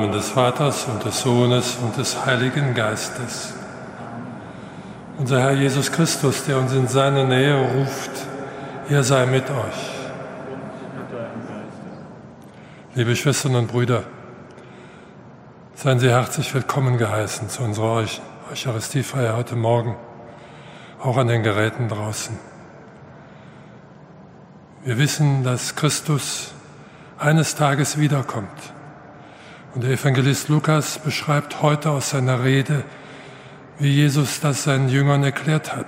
Namen des Vaters und des Sohnes und des Heiligen Geistes. Unser Herr Jesus Christus, der uns in seine Nähe ruft, er sei mit euch. Liebe Schwestern und Brüder, seien Sie herzlich willkommen geheißen zu unserer Eucharistiefeier heute Morgen, auch an den Geräten draußen. Wir wissen, dass Christus eines Tages wiederkommt. Und der Evangelist Lukas beschreibt heute aus seiner Rede, wie Jesus das seinen Jüngern erklärt hat.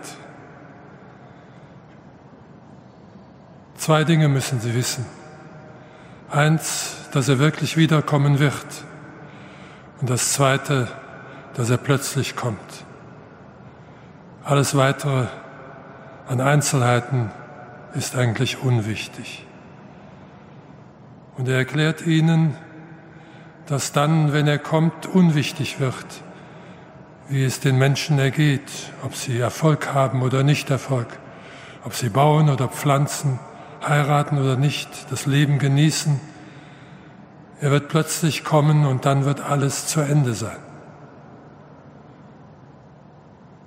Zwei Dinge müssen sie wissen. Eins, dass er wirklich wiederkommen wird. Und das Zweite, dass er plötzlich kommt. Alles Weitere an Einzelheiten ist eigentlich unwichtig. Und er erklärt ihnen, dass dann, wenn er kommt, unwichtig wird, wie es den Menschen ergeht, ob sie Erfolg haben oder nicht Erfolg, ob sie bauen oder pflanzen, heiraten oder nicht, das Leben genießen. Er wird plötzlich kommen und dann wird alles zu Ende sein.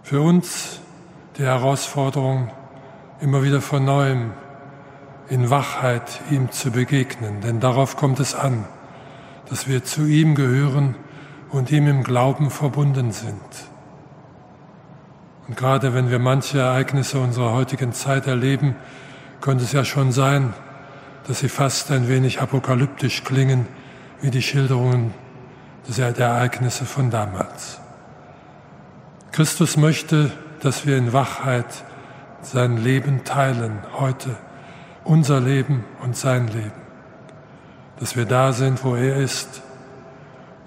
Für uns die Herausforderung, immer wieder von neuem in Wachheit ihm zu begegnen, denn darauf kommt es an, dass wir zu ihm gehören und ihm im Glauben verbunden sind. Und gerade wenn wir manche Ereignisse unserer heutigen Zeit erleben, könnte es ja schon sein, dass sie fast ein wenig apokalyptisch klingen, wie die Schilderungen der Ereignisse von damals. Christus möchte, dass wir in Wachheit sein Leben teilen, heute, unser Leben und sein Leben. Dass wir da sind, wo er ist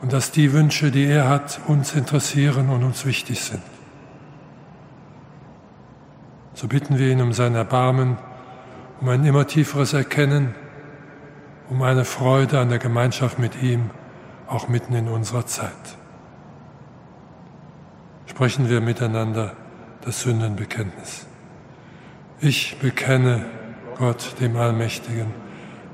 und dass die Wünsche, die er hat, uns interessieren und uns wichtig sind. So bitten wir ihn um sein Erbarmen, um ein immer tieferes Erkennen, um eine Freude an der Gemeinschaft mit ihm, auch mitten in unserer Zeit. Sprechen wir miteinander das Sündenbekenntnis. Ich bekenne Gott, dem Allmächtigen,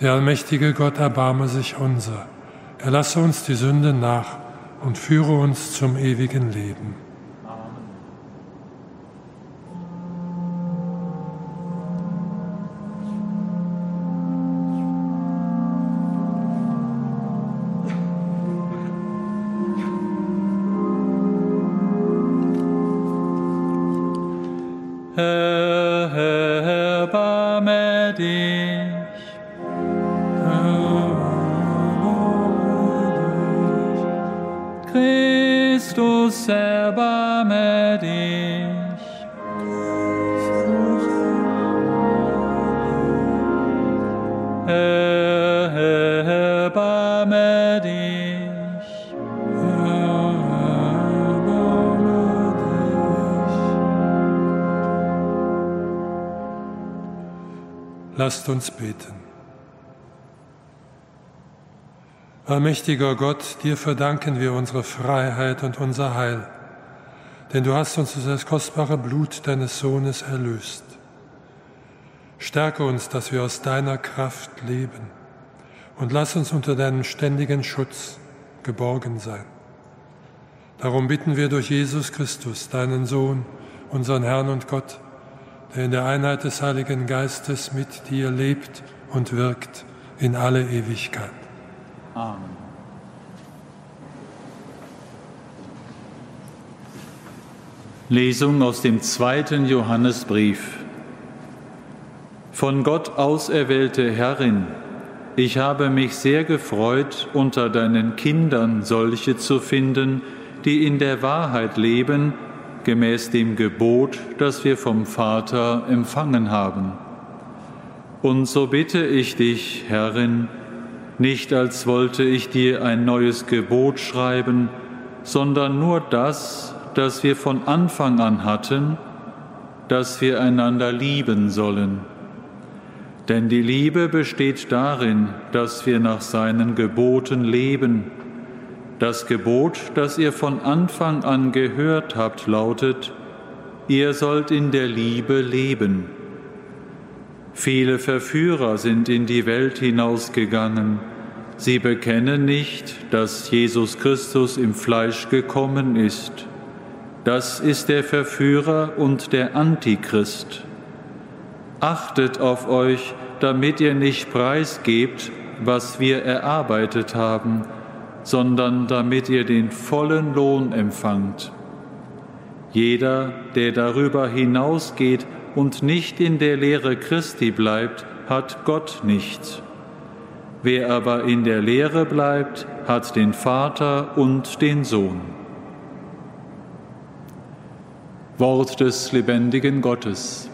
Der allmächtige Gott erbarme sich unser, er lasse uns die Sünde nach und führe uns zum ewigen Leben. Lasst uns beten. Allmächtiger Gott, dir verdanken wir unsere Freiheit und unser Heil, denn du hast uns durch das kostbare Blut deines Sohnes erlöst. Stärke uns, dass wir aus deiner Kraft leben und lass uns unter deinem ständigen Schutz geborgen sein. Darum bitten wir durch Jesus Christus, deinen Sohn, unseren Herrn und Gott, der in der Einheit des Heiligen Geistes mit dir lebt und wirkt in alle Ewigkeit. Amen. Lesung aus dem zweiten Johannesbrief. Von Gott auserwählte Herrin, ich habe mich sehr gefreut, unter deinen Kindern solche zu finden, die in der Wahrheit leben gemäß dem Gebot, das wir vom Vater empfangen haben. Und so bitte ich dich, Herrin, nicht als wollte ich dir ein neues Gebot schreiben, sondern nur das, das wir von Anfang an hatten, dass wir einander lieben sollen. Denn die Liebe besteht darin, dass wir nach seinen Geboten leben. Das Gebot, das ihr von Anfang an gehört habt, lautet, ihr sollt in der Liebe leben. Viele Verführer sind in die Welt hinausgegangen. Sie bekennen nicht, dass Jesus Christus im Fleisch gekommen ist. Das ist der Verführer und der Antichrist. Achtet auf euch, damit ihr nicht preisgebt, was wir erarbeitet haben, sondern damit ihr den vollen Lohn empfangt. Jeder, der darüber hinausgeht, und nicht in der Lehre Christi bleibt, hat Gott nicht. Wer aber in der Lehre bleibt, hat den Vater und den Sohn. Wort des lebendigen Gottes.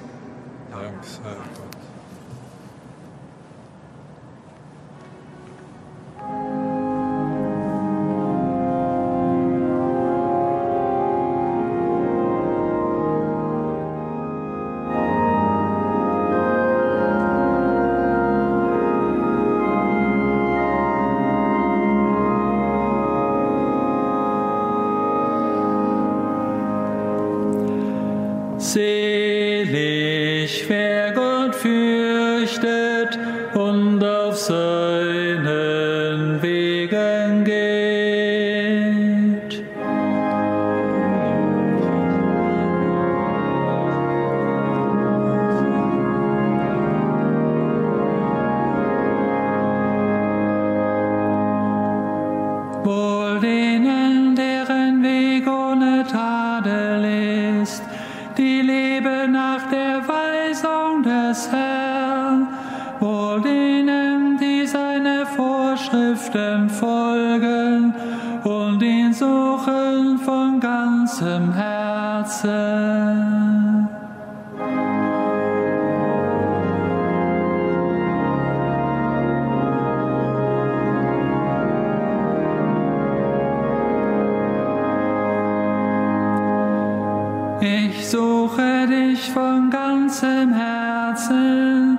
Suche dich von ganzem Herzen,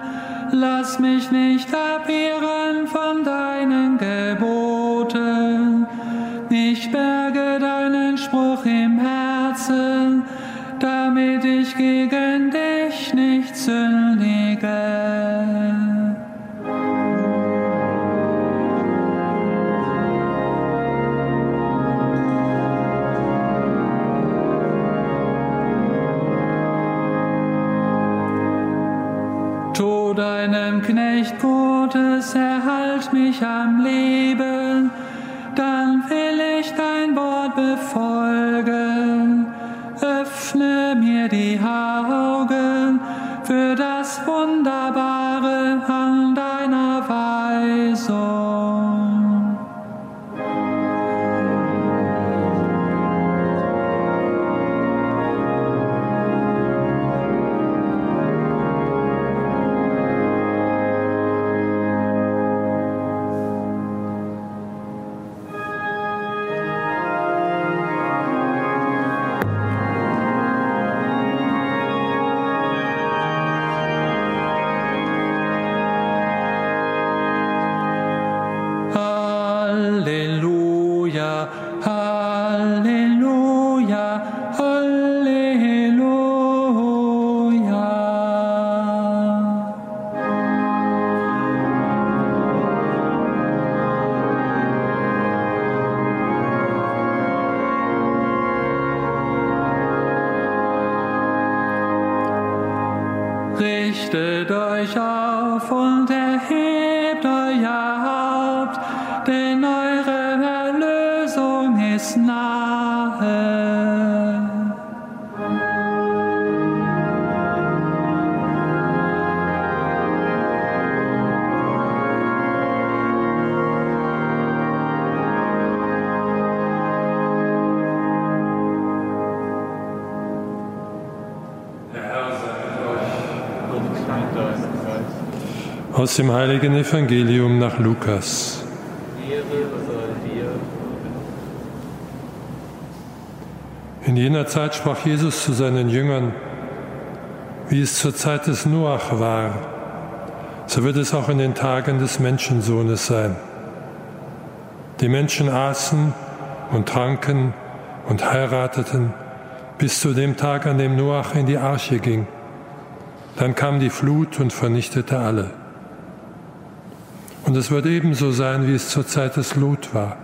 lass mich nicht Aus dem heiligen Evangelium nach Lukas. In jener Zeit sprach Jesus zu seinen Jüngern, wie es zur Zeit des Noach war, so wird es auch in den Tagen des Menschensohnes sein. Die Menschen aßen und tranken und heirateten bis zu dem Tag, an dem Noach in die Arche ging. Dann kam die Flut und vernichtete alle. Und es wird ebenso sein, wie es zur Zeit des Lot war.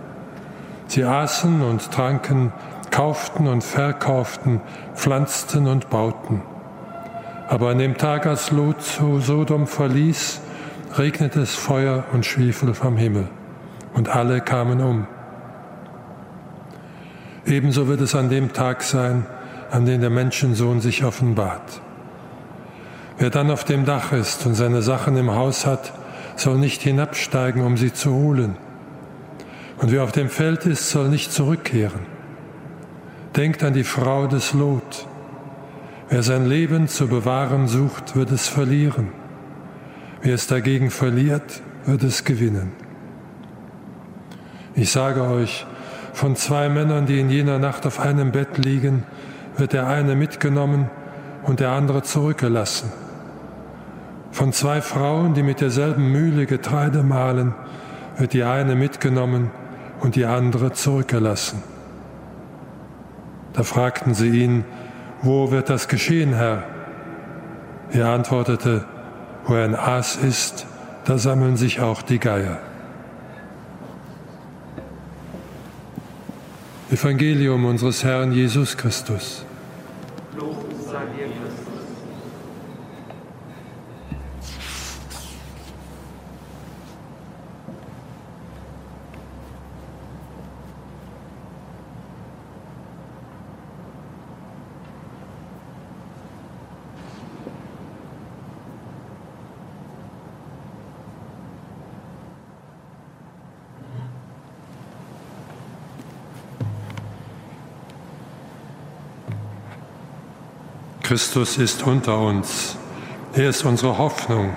Sie aßen und tranken, kauften und verkauften, pflanzten und bauten. Aber an dem Tag, als Lot Sodom verließ, regnete es Feuer und Schwefel vom Himmel, und alle kamen um. Ebenso wird es an dem Tag sein, an dem der Menschensohn sich offenbart. Wer dann auf dem Dach ist und seine Sachen im Haus hat, soll nicht hinabsteigen, um sie zu holen. Und wer auf dem Feld ist, soll nicht zurückkehren. Denkt an die Frau des Lot. Wer sein Leben zu bewahren sucht, wird es verlieren. Wer es dagegen verliert, wird es gewinnen. Ich sage euch, von zwei Männern, die in jener Nacht auf einem Bett liegen, wird der eine mitgenommen und der andere zurückgelassen. Von zwei Frauen, die mit derselben Mühle Getreide mahlen, wird die eine mitgenommen und die andere zurückgelassen. Da fragten sie ihn, wo wird das geschehen, Herr? Er antwortete, wo ein Aas ist, da sammeln sich auch die Geier. Evangelium unseres Herrn Jesus Christus. Christus ist unter uns. Er ist unsere Hoffnung.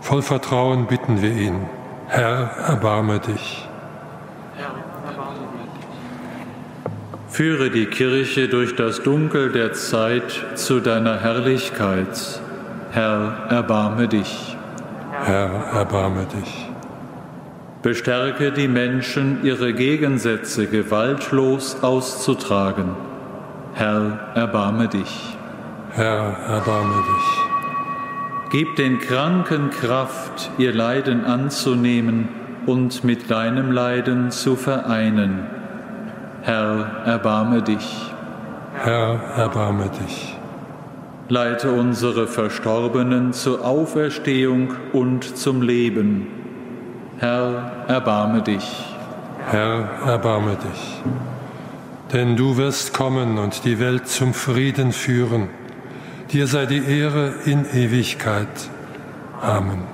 Voll Vertrauen bitten wir ihn. Herr, erbarme dich. Führe die Kirche durch das Dunkel der Zeit zu deiner Herrlichkeit. Herr, erbarme dich. Herr, erbarme dich. Bestärke die Menschen, ihre Gegensätze gewaltlos auszutragen. Herr, erbarme dich. Herr, erbarme dich. Gib den Kranken Kraft, ihr Leiden anzunehmen und mit deinem Leiden zu vereinen. Herr, erbarme dich. Herr, erbarme dich. Leite unsere Verstorbenen zur Auferstehung und zum Leben. Herr, erbarme dich. Herr, erbarme dich. Denn du wirst kommen und die Welt zum Frieden führen. Dir sei die Ehre in Ewigkeit. Amen.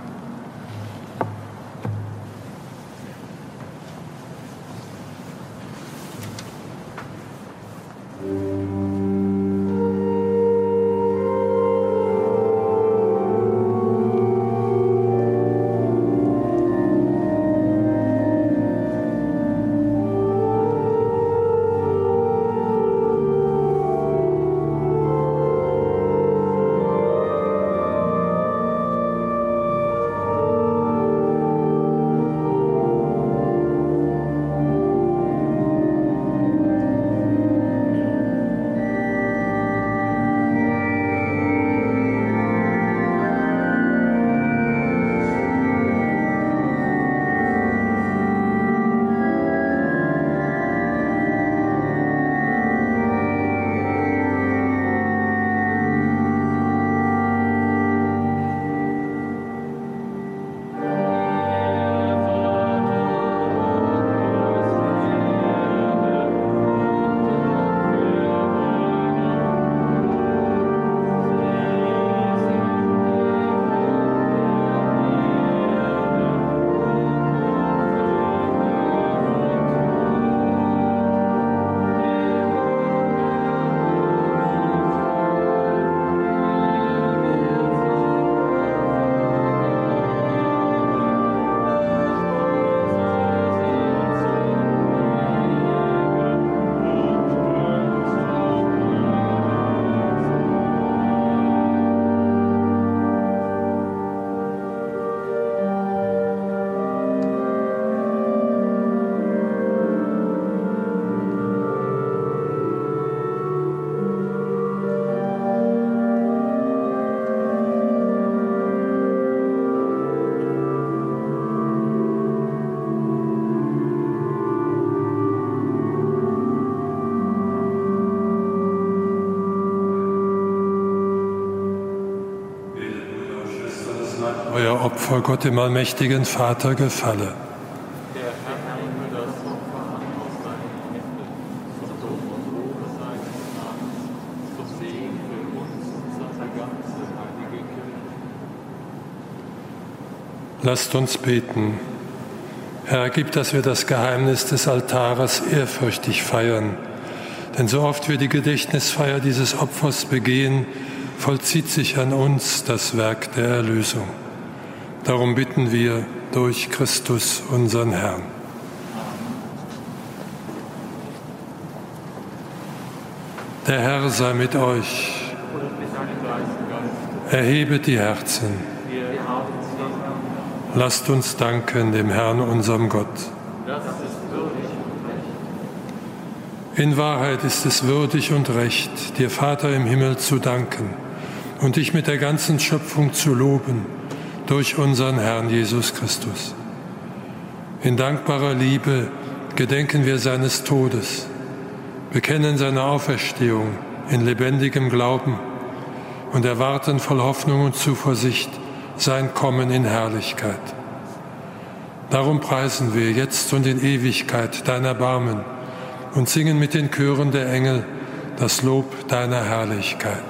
Opfer Gott dem allmächtigen Vater gefalle. Lasst uns beten. Herr, gib, dass wir das Geheimnis des Altares ehrfürchtig feiern. Denn so oft wir die Gedächtnisfeier dieses Opfers begehen, vollzieht sich an uns das Werk der Erlösung. Darum bitten wir durch Christus, unseren Herrn. Der Herr sei mit euch. Erhebet die Herzen. Lasst uns danken dem Herrn, unserem Gott. In Wahrheit ist es würdig und recht, dir Vater im Himmel zu danken und dich mit der ganzen Schöpfung zu loben durch unseren Herrn Jesus Christus. In dankbarer Liebe gedenken wir seines Todes, bekennen seine Auferstehung in lebendigem Glauben und erwarten voll Hoffnung und Zuversicht sein Kommen in Herrlichkeit. Darum preisen wir jetzt und in Ewigkeit dein Erbarmen und singen mit den Chören der Engel das Lob deiner Herrlichkeit.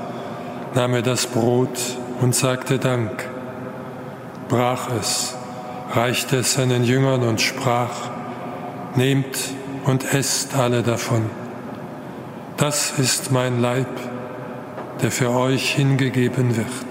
nahm er das Brot und sagte Dank, brach es, reichte es seinen Jüngern und sprach, Nehmt und esst alle davon. Das ist mein Leib, der für euch hingegeben wird.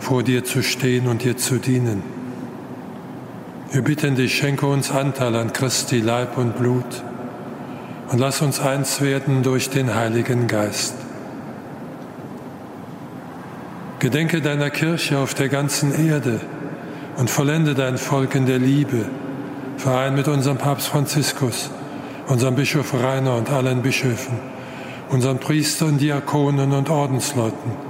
vor dir zu stehen und dir zu dienen. Wir bitten dich, schenke uns Anteil an Christi Leib und Blut und lass uns eins werden durch den Heiligen Geist. Gedenke deiner Kirche auf der ganzen Erde und vollende dein Volk in der Liebe, verein mit unserem Papst Franziskus, unserem Bischof Rainer und allen Bischöfen unseren Priestern, Diakonen und Ordensleuten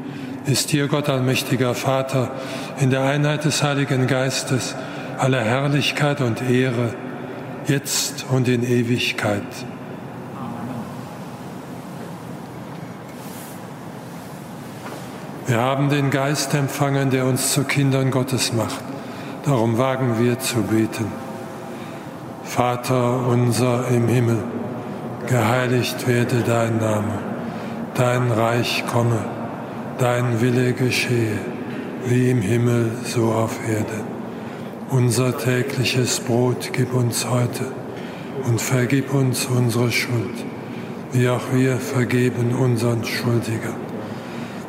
ist dir Gott allmächtiger Vater in der Einheit des Heiligen Geistes alle Herrlichkeit und Ehre, jetzt und in Ewigkeit. Wir haben den Geist empfangen, der uns zu Kindern Gottes macht. Darum wagen wir zu beten. Vater unser im Himmel, geheiligt werde dein Name, dein Reich komme, dein Wille geschehe, wie im Himmel so auf Erde. Unser tägliches Brot gib uns heute und vergib uns unsere Schuld, wie auch wir vergeben unseren Schuldigern.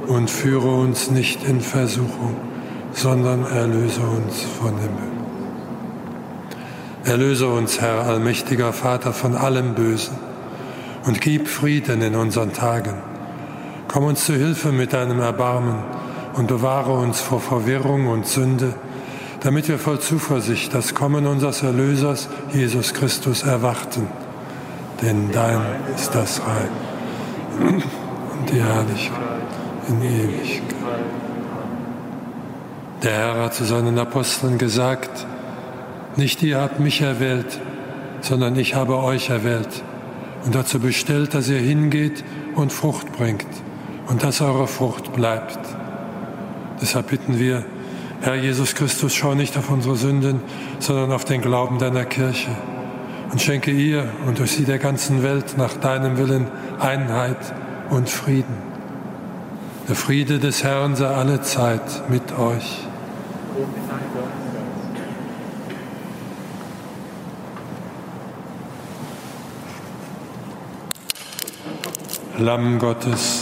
Und führe uns nicht in Versuchung, sondern erlöse uns von dem Bösen. Erlöse uns, Herr, allmächtiger Vater, von allem Bösen und gib Frieden in unseren Tagen. Komm uns zu Hilfe mit deinem Erbarmen und bewahre uns vor Verwirrung und Sünde, damit wir voll Zuversicht das Kommen unseres Erlösers, Jesus Christus, erwarten. Denn dein ist das Reich und die Herrlichkeit in Ewigkeit. Der Herr hat zu seinen Aposteln gesagt, nicht ihr habt mich erwählt, sondern ich habe euch erwählt und dazu bestellt, dass ihr hingeht und Frucht bringt und dass eure Frucht bleibt. Deshalb bitten wir, Herr Jesus Christus, schau nicht auf unsere Sünden, sondern auf den Glauben deiner Kirche und schenke ihr und durch sie der ganzen Welt nach deinem Willen Einheit und Frieden. Der Friede des Herrn sei alle Zeit mit euch. Lamm Gottes,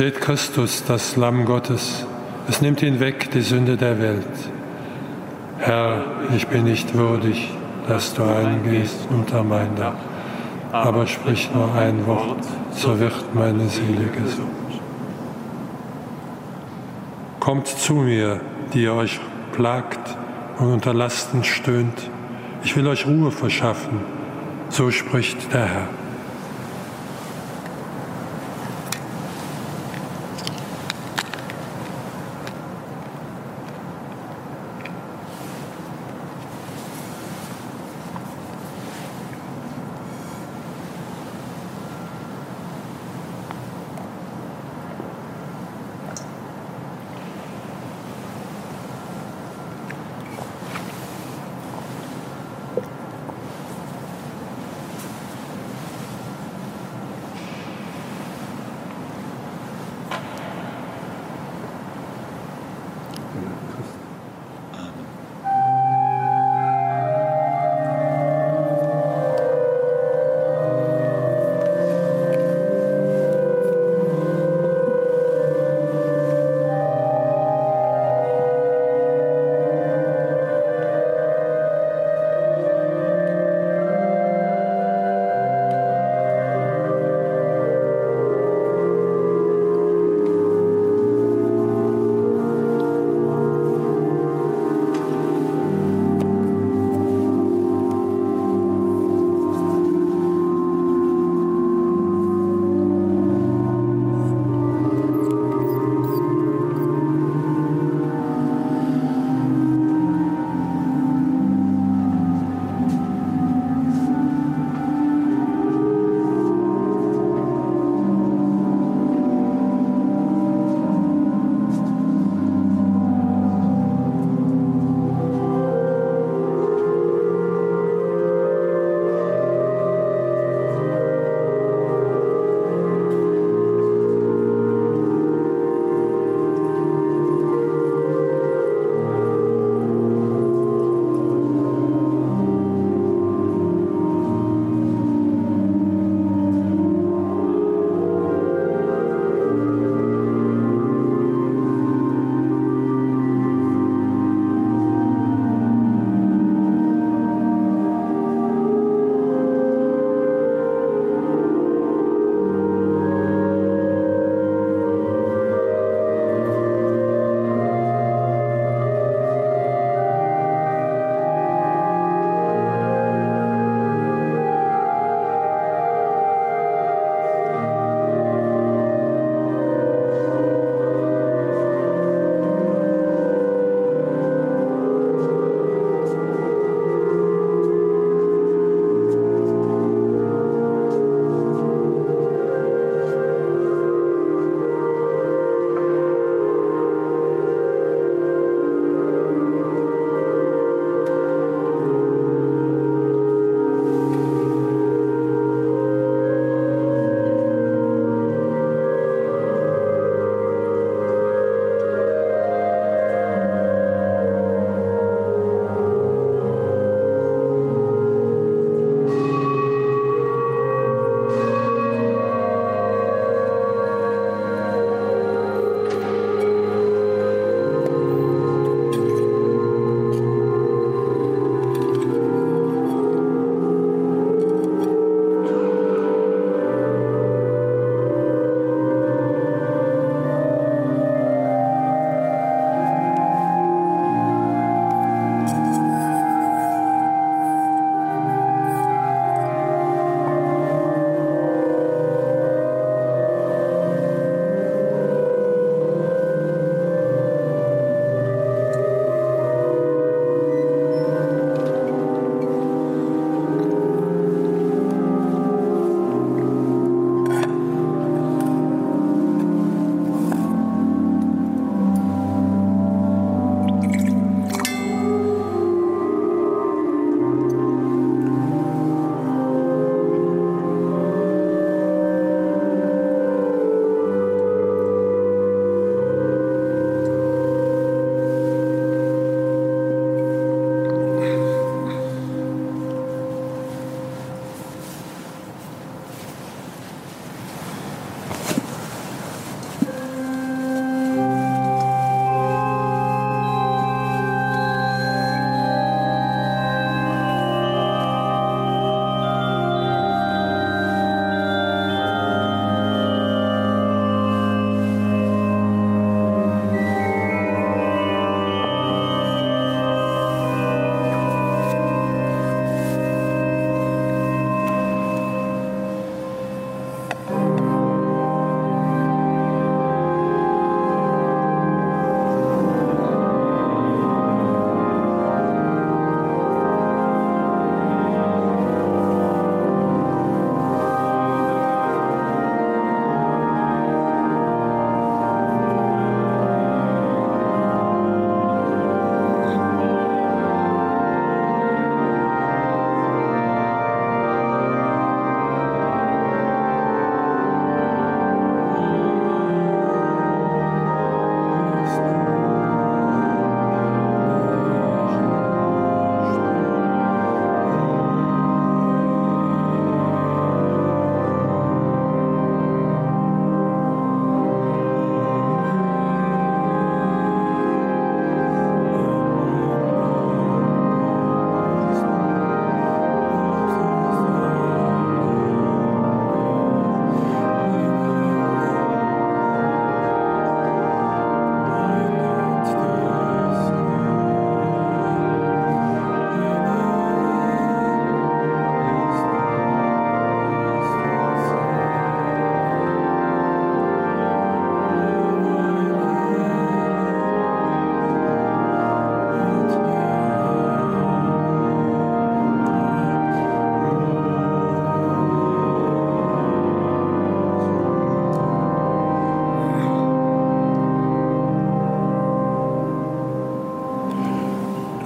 Seht Christus, das Lamm Gottes, es nimmt hinweg die Sünde der Welt. Herr, ich bin nicht würdig, dass du eingehst unter mein Dach, aber sprich nur ein Wort, so wird meine Seele gesund. Kommt zu mir, die ihr euch plagt und unter Lasten stöhnt. Ich will euch Ruhe verschaffen, so spricht der Herr.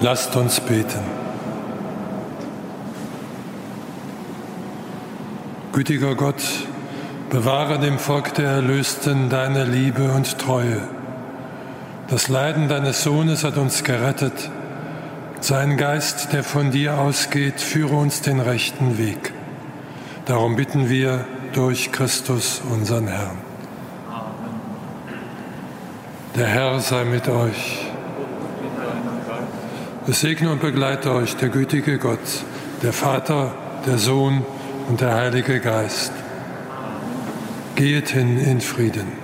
Lasst uns beten. Gütiger Gott, bewahre dem Volk der Erlösten deine Liebe und Treue. Das Leiden deines Sohnes hat uns gerettet. Sein Geist, der von dir ausgeht, führe uns den rechten Weg. Darum bitten wir durch Christus, unseren Herrn. Der Herr sei mit euch. Es segne und begleite euch der gütige Gott, der Vater, der Sohn und der Heilige Geist. Geht hin in Frieden.